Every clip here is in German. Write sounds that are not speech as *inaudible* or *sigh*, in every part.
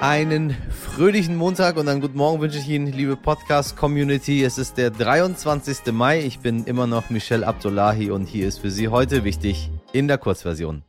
Einen fröhlichen Montag und einen guten Morgen wünsche ich Ihnen, liebe Podcast-Community. Es ist der 23. Mai. Ich bin immer noch Michel Abdullahi und hier ist für Sie heute wichtig in der Kurzversion.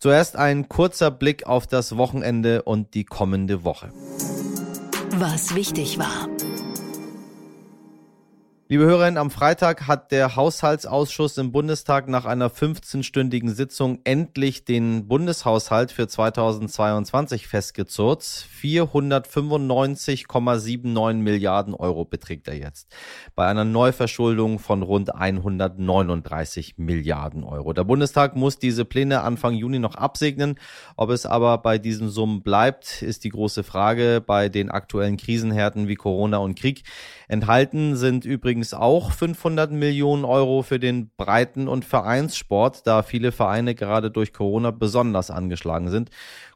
Zuerst ein kurzer Blick auf das Wochenende und die kommende Woche. Was wichtig war. Liebe Hörerinnen, am Freitag hat der Haushaltsausschuss im Bundestag nach einer 15-stündigen Sitzung endlich den Bundeshaushalt für 2022 festgezurrt. 495,79 Milliarden Euro beträgt er jetzt. Bei einer Neuverschuldung von rund 139 Milliarden Euro. Der Bundestag muss diese Pläne Anfang Juni noch absegnen. Ob es aber bei diesen Summen bleibt, ist die große Frage bei den aktuellen Krisenhärten wie Corona und Krieg. Enthalten sind übrigens auch 500 Millionen Euro für den Breiten- und Vereinssport, da viele Vereine gerade durch Corona besonders angeschlagen sind.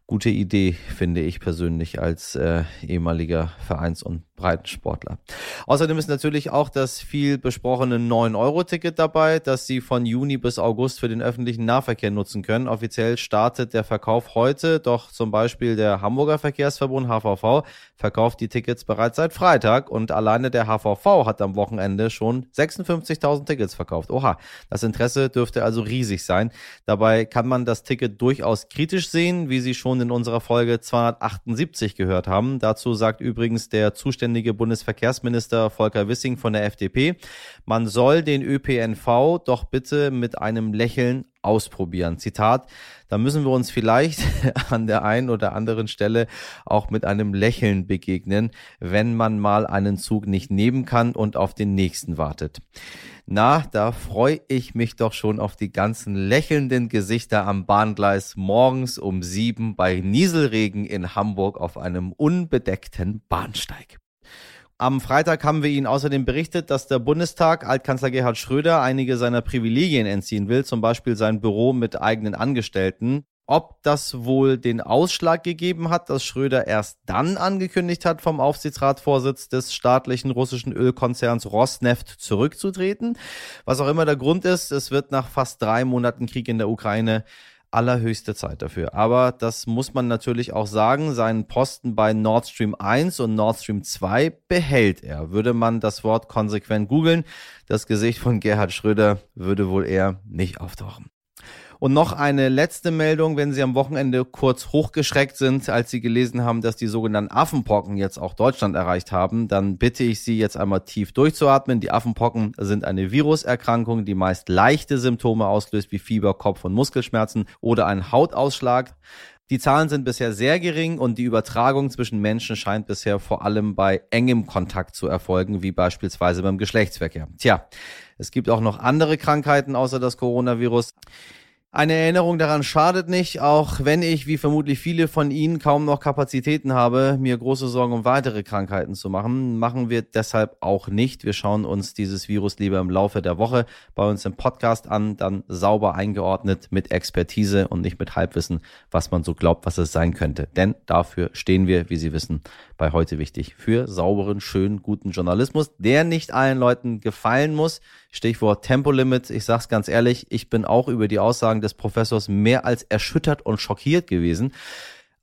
Gute Idee, finde ich persönlich als äh, ehemaliger Vereins- und Breitensportler. Außerdem ist natürlich auch das viel besprochene 9-Euro-Ticket dabei, das Sie von Juni bis August für den öffentlichen Nahverkehr nutzen können. Offiziell startet der Verkauf heute, doch zum Beispiel der Hamburger Verkehrsverbund HVV verkauft die Tickets bereits seit Freitag und alleine der HVV hat am Wochenende schon 56.000 Tickets verkauft. Oha, das Interesse dürfte also riesig sein. Dabei kann man das Ticket durchaus kritisch sehen, wie Sie schon in unserer Folge 278 gehört haben. Dazu sagt übrigens der zuständige zuständige Bundesverkehrsminister Volker Wissing von der FDP. Man soll den ÖPNV doch bitte mit einem Lächeln ausprobieren. Zitat, da müssen wir uns vielleicht *laughs* an der einen oder anderen Stelle auch mit einem Lächeln begegnen, wenn man mal einen Zug nicht nehmen kann und auf den nächsten wartet. Na, da freue ich mich doch schon auf die ganzen lächelnden Gesichter am Bahngleis morgens um sieben bei Nieselregen in Hamburg auf einem unbedeckten Bahnsteig. Am Freitag haben wir Ihnen außerdem berichtet, dass der Bundestag Altkanzler Gerhard Schröder einige seiner Privilegien entziehen will, zum Beispiel sein Büro mit eigenen Angestellten. Ob das wohl den Ausschlag gegeben hat, dass Schröder erst dann angekündigt hat, vom Aufsichtsratsvorsitz des staatlichen russischen Ölkonzerns Rosneft zurückzutreten. Was auch immer der Grund ist, es wird nach fast drei Monaten Krieg in der Ukraine allerhöchste Zeit dafür. Aber das muss man natürlich auch sagen, seinen Posten bei Nord Stream 1 und Nord Stream 2 behält er. Würde man das Wort konsequent googeln, das Gesicht von Gerhard Schröder würde wohl eher nicht auftauchen. Und noch eine letzte Meldung, wenn Sie am Wochenende kurz hochgeschreckt sind, als Sie gelesen haben, dass die sogenannten Affenpocken jetzt auch Deutschland erreicht haben, dann bitte ich Sie jetzt einmal tief durchzuatmen. Die Affenpocken sind eine Viruserkrankung, die meist leichte Symptome auslöst, wie Fieber, Kopf- und Muskelschmerzen oder einen Hautausschlag. Die Zahlen sind bisher sehr gering und die Übertragung zwischen Menschen scheint bisher vor allem bei engem Kontakt zu erfolgen, wie beispielsweise beim Geschlechtsverkehr. Tja, es gibt auch noch andere Krankheiten außer das Coronavirus. Eine Erinnerung daran schadet nicht, auch wenn ich, wie vermutlich viele von Ihnen, kaum noch Kapazitäten habe, mir große Sorgen um weitere Krankheiten zu machen. Machen wir deshalb auch nicht. Wir schauen uns dieses Virus lieber im Laufe der Woche bei uns im Podcast an, dann sauber eingeordnet mit Expertise und nicht mit Halbwissen, was man so glaubt, was es sein könnte. Denn dafür stehen wir, wie Sie wissen, bei heute wichtig für sauberen, schönen, guten Journalismus, der nicht allen Leuten gefallen muss. Stichwort Tempolimit. Ich sag's ganz ehrlich, ich bin auch über die Aussagen des Professors mehr als erschüttert und schockiert gewesen.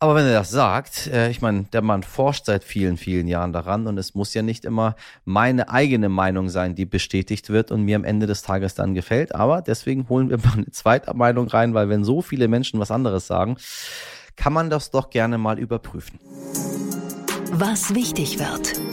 Aber wenn er das sagt, äh, ich meine, der Mann forscht seit vielen, vielen Jahren daran und es muss ja nicht immer meine eigene Meinung sein, die bestätigt wird und mir am Ende des Tages dann gefällt. Aber deswegen holen wir mal eine zweite Meinung rein, weil wenn so viele Menschen was anderes sagen, kann man das doch gerne mal überprüfen. Was wichtig wird.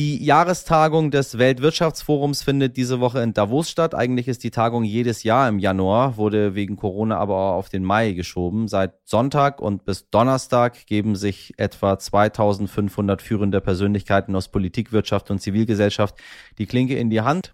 Die Jahrestagung des Weltwirtschaftsforums findet diese Woche in Davos statt. Eigentlich ist die Tagung jedes Jahr im Januar, wurde wegen Corona aber auch auf den Mai geschoben. Seit Sonntag und bis Donnerstag geben sich etwa 2500 führende Persönlichkeiten aus Politik, Wirtschaft und Zivilgesellschaft die Klinke in die Hand.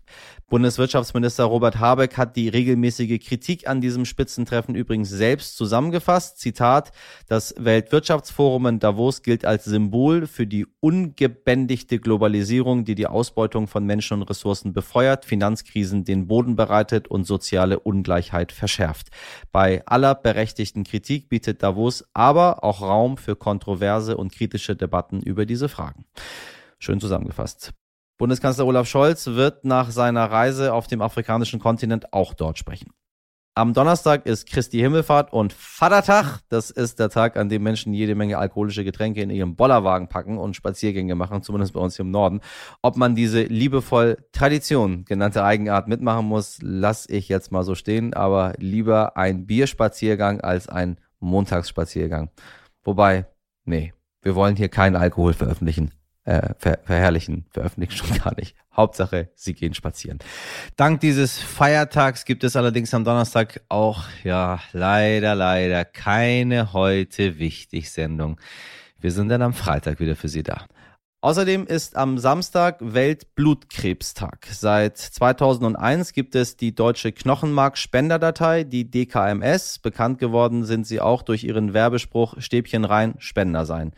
Bundeswirtschaftsminister Robert Habeck hat die regelmäßige Kritik an diesem Spitzentreffen übrigens selbst zusammengefasst. Zitat, das Weltwirtschaftsforum in Davos gilt als Symbol für die ungebändigte Globalisierung, die die Ausbeutung von Menschen und Ressourcen befeuert, Finanzkrisen den Boden bereitet und soziale Ungleichheit verschärft. Bei aller berechtigten Kritik bietet Davos aber auch Raum für kontroverse und kritische Debatten über diese Fragen. Schön zusammengefasst. Bundeskanzler Olaf Scholz wird nach seiner Reise auf dem afrikanischen Kontinent auch dort sprechen. Am Donnerstag ist Christi Himmelfahrt und Vatertag. Das ist der Tag, an dem Menschen jede Menge alkoholische Getränke in ihren Bollerwagen packen und Spaziergänge machen, zumindest bei uns hier im Norden. Ob man diese liebevoll Tradition genannte Eigenart mitmachen muss, lasse ich jetzt mal so stehen, aber lieber ein Bierspaziergang als ein Montagsspaziergang. Wobei, nee, wir wollen hier keinen Alkohol veröffentlichen äh, ver verherrlichen, veröffentlichen schon gar nicht. Hauptsache, sie gehen spazieren. Dank dieses Feiertags gibt es allerdings am Donnerstag auch, ja, leider, leider keine heute wichtig Sendung. Wir sind dann am Freitag wieder für Sie da. Außerdem ist am Samstag Weltblutkrebstag. Seit 2001 gibt es die deutsche Knochenmark-Spenderdatei, die DKMS. Bekannt geworden sind sie auch durch ihren Werbespruch Stäbchen rein, Spender sein.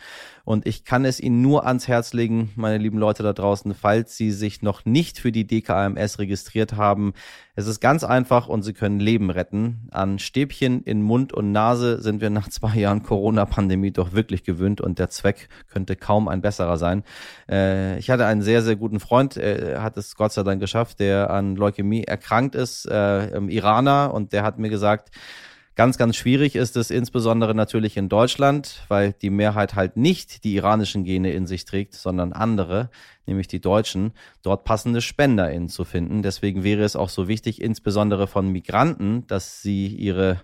Und ich kann es Ihnen nur ans Herz legen, meine lieben Leute da draußen, falls Sie sich noch nicht für die DKMS registriert haben. Es ist ganz einfach und Sie können Leben retten. An Stäbchen in Mund und Nase sind wir nach zwei Jahren Corona-Pandemie doch wirklich gewöhnt und der Zweck könnte kaum ein besserer sein. Äh, ich hatte einen sehr, sehr guten Freund, er hat es Gott sei Dank geschafft, der an Leukämie erkrankt ist, äh, im Iraner und der hat mir gesagt, Ganz, ganz schwierig ist es insbesondere natürlich in Deutschland, weil die Mehrheit halt nicht die iranischen Gene in sich trägt, sondern andere, nämlich die Deutschen, dort passende SpenderInnen zu finden. Deswegen wäre es auch so wichtig, insbesondere von Migranten, dass sie ihre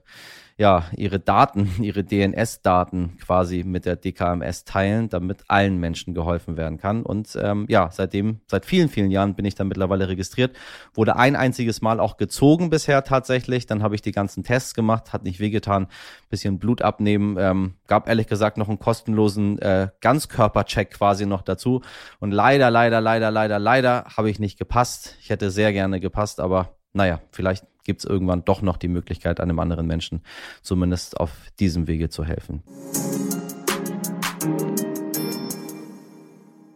ja, ihre Daten, *laughs* ihre DNS-Daten quasi mit der DKMS teilen, damit allen Menschen geholfen werden kann. Und ähm, ja, seitdem, seit vielen, vielen Jahren bin ich da mittlerweile registriert. Wurde ein einziges Mal auch gezogen bisher tatsächlich. Dann habe ich die ganzen Tests gemacht, hat nicht wehgetan, bisschen Blut abnehmen, ähm, gab ehrlich gesagt noch einen kostenlosen äh, Ganzkörpercheck quasi noch dazu. Und leider, leider, leider, leider, leider habe ich nicht gepasst. Ich hätte sehr gerne gepasst, aber naja, vielleicht gibt es irgendwann doch noch die Möglichkeit, einem anderen Menschen zumindest auf diesem Wege zu helfen.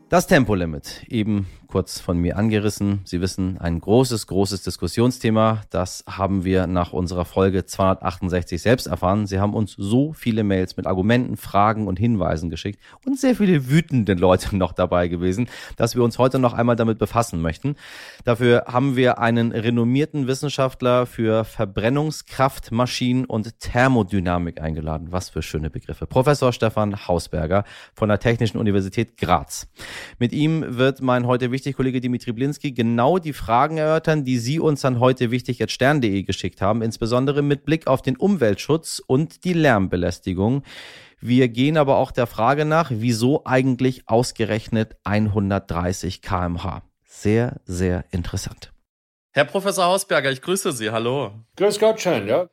Das Tempolimit, eben kurz von mir angerissen. Sie wissen, ein großes, großes Diskussionsthema. Das haben wir nach unserer Folge 268 selbst erfahren. Sie haben uns so viele Mails mit Argumenten, Fragen und Hinweisen geschickt und sehr viele wütende Leute *laughs* noch dabei gewesen, dass wir uns heute noch einmal damit befassen möchten. Dafür haben wir einen renommierten Wissenschaftler für Verbrennungskraftmaschinen und Thermodynamik eingeladen. Was für schöne Begriffe. Professor Stefan Hausberger von der Technischen Universität Graz. Mit ihm wird mein heute wichtig Kollege Dimitri Blinski genau die Fragen erörtern, die Sie uns dann heute wichtig at stern.de geschickt haben, insbesondere mit Blick auf den Umweltschutz und die Lärmbelästigung. Wir gehen aber auch der Frage nach, wieso eigentlich ausgerechnet 130 kmh. Sehr, sehr interessant. Herr Professor Hausberger, ich grüße Sie. Hallo. Grüß Gott schön, ja.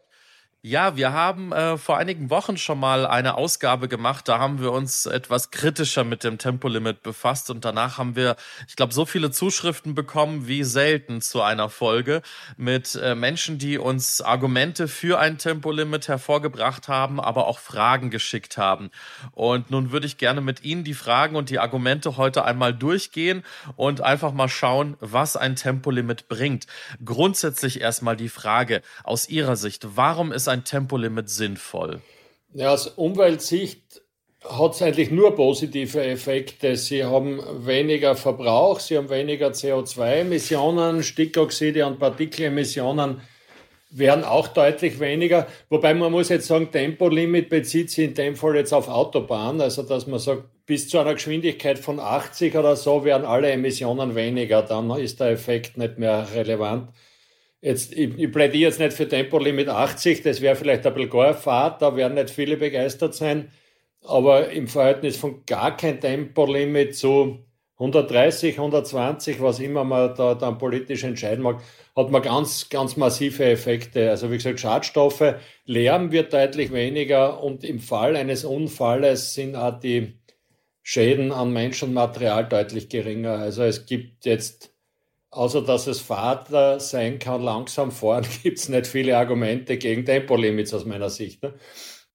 Ja, wir haben äh, vor einigen Wochen schon mal eine Ausgabe gemacht. Da haben wir uns etwas kritischer mit dem Tempolimit befasst und danach haben wir, ich glaube, so viele Zuschriften bekommen wie selten zu einer Folge mit äh, Menschen, die uns Argumente für ein Tempolimit hervorgebracht haben, aber auch Fragen geschickt haben. Und nun würde ich gerne mit Ihnen die Fragen und die Argumente heute einmal durchgehen und einfach mal schauen, was ein Tempolimit bringt. Grundsätzlich erstmal die Frage aus Ihrer Sicht, warum ist ein ein Tempolimit sinnvoll? Ja, aus Umweltsicht hat es eigentlich nur positive Effekte. Sie haben weniger Verbrauch, sie haben weniger CO2-Emissionen, Stickoxide und Partikelemissionen werden auch deutlich weniger. Wobei man muss jetzt sagen, Tempolimit bezieht sich in dem Fall jetzt auf Autobahn. Also, dass man sagt, bis zu einer Geschwindigkeit von 80 oder so werden alle Emissionen weniger. Dann ist der Effekt nicht mehr relevant. Jetzt, ich, ich plädiere jetzt nicht für Tempolimit 80, das wäre vielleicht ein bisschen gar Fahrt, da werden nicht viele begeistert sein. Aber im Verhältnis von gar kein Tempolimit zu 130, 120, was immer man da dann politisch entscheiden mag, hat man ganz, ganz massive Effekte. Also wie gesagt, Schadstoffe, Lärm wird deutlich weniger und im Fall eines Unfalles sind auch die Schäden an Mensch und Material deutlich geringer. Also es gibt jetzt Außer dass es Fahrt sein kann, langsam fahren, *laughs* gibt es nicht viele Argumente gegen Tempolimits aus meiner Sicht. Ne?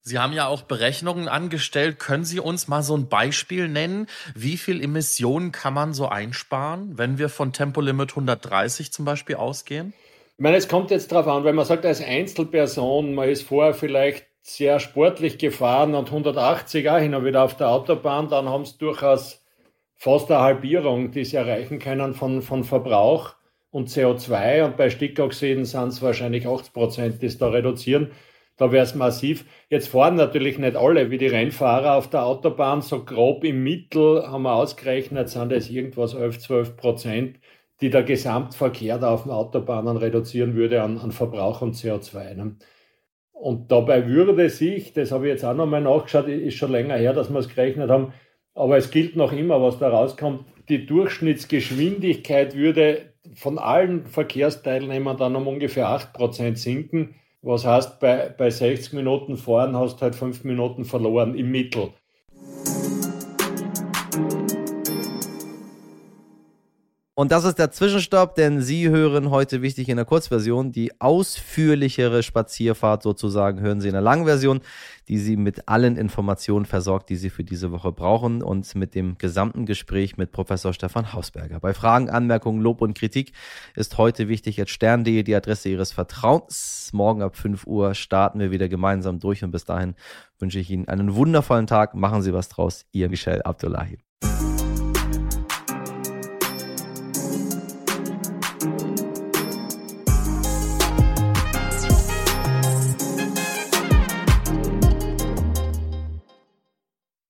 Sie haben ja auch Berechnungen angestellt. Können Sie uns mal so ein Beispiel nennen? Wie viel Emissionen kann man so einsparen, wenn wir von Tempolimit 130 zum Beispiel ausgehen? Ich meine, es kommt jetzt darauf an, wenn man sagt, als Einzelperson, man ist vorher vielleicht sehr sportlich gefahren und 180 auch hin und wieder auf der Autobahn, dann haben es durchaus fast eine Halbierung, die sie erreichen können von, von Verbrauch und CO2 und bei Stickoxiden sind es wahrscheinlich 80 Prozent, die es da reduzieren. Da wäre es massiv. Jetzt fahren natürlich nicht alle wie die Rennfahrer auf der Autobahn. So grob im Mittel haben wir ausgerechnet, sind es irgendwas 11, 12 Prozent, die der Gesamtverkehr da auf den Autobahnen reduzieren würde an, an Verbrauch und CO2. Ne? Und dabei würde sich, das habe ich jetzt auch nochmal nachgeschaut, ist schon länger her, dass wir es gerechnet haben, aber es gilt noch immer, was da rauskommt, die Durchschnittsgeschwindigkeit würde von allen Verkehrsteilnehmern dann um ungefähr 8% sinken. Was heißt, bei, bei 60 Minuten fahren hast du halt 5 Minuten verloren im Mittel. Und das ist der Zwischenstopp, denn Sie hören heute wichtig in der Kurzversion. Die ausführlichere Spazierfahrt sozusagen hören Sie in der Langversion, die Sie mit allen Informationen versorgt, die Sie für diese Woche brauchen und mit dem gesamten Gespräch mit Professor Stefan Hausberger. Bei Fragen, Anmerkungen, Lob und Kritik ist heute wichtig jetzt stern.de die Adresse Ihres Vertrauens. Morgen ab 5 Uhr starten wir wieder gemeinsam durch und bis dahin wünsche ich Ihnen einen wundervollen Tag. Machen Sie was draus. Ihr Michel Abdullahi.